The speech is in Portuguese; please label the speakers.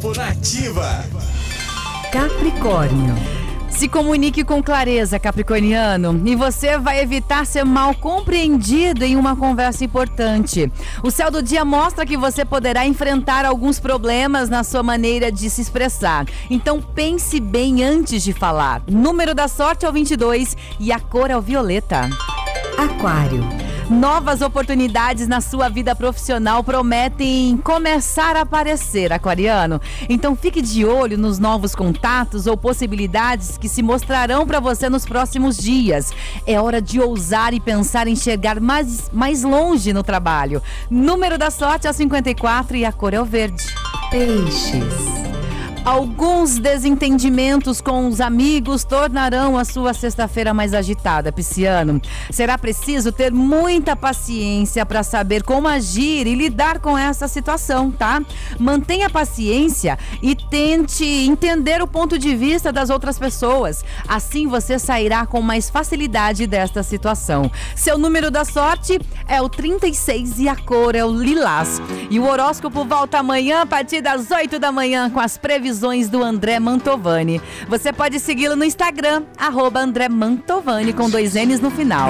Speaker 1: Horóscopo Nativa.
Speaker 2: Capricórnio. Se comunique com clareza, Capricorniano, e você vai evitar ser mal compreendido em uma conversa importante. O céu do dia mostra que você poderá enfrentar alguns problemas na sua maneira de se expressar. Então pense bem antes de falar. Número da sorte é o 22 e a cor é o violeta.
Speaker 3: Aquário.
Speaker 2: Novas oportunidades na sua vida profissional prometem começar a aparecer, aquariano. Então fique de olho nos novos contatos ou possibilidades que se mostrarão para você nos próximos dias. É hora de ousar e pensar em chegar mais, mais longe no trabalho. Número da sorte é o 54 e a cor é o verde.
Speaker 3: Peixes.
Speaker 2: Alguns desentendimentos com os amigos tornarão a sua sexta-feira mais agitada, Pisciano. Será preciso ter muita paciência para saber como agir e lidar com essa situação, tá? Mantenha paciência e tente entender o ponto de vista das outras pessoas. Assim você sairá com mais facilidade desta situação. Seu número da sorte é o 36 e a cor é o lilás. E o horóscopo volta amanhã a partir das 8 da manhã com as previsões previsões do André Mantovani. Você pode segui-lo no Instagram, arroba André Mantovani, com dois N's no final.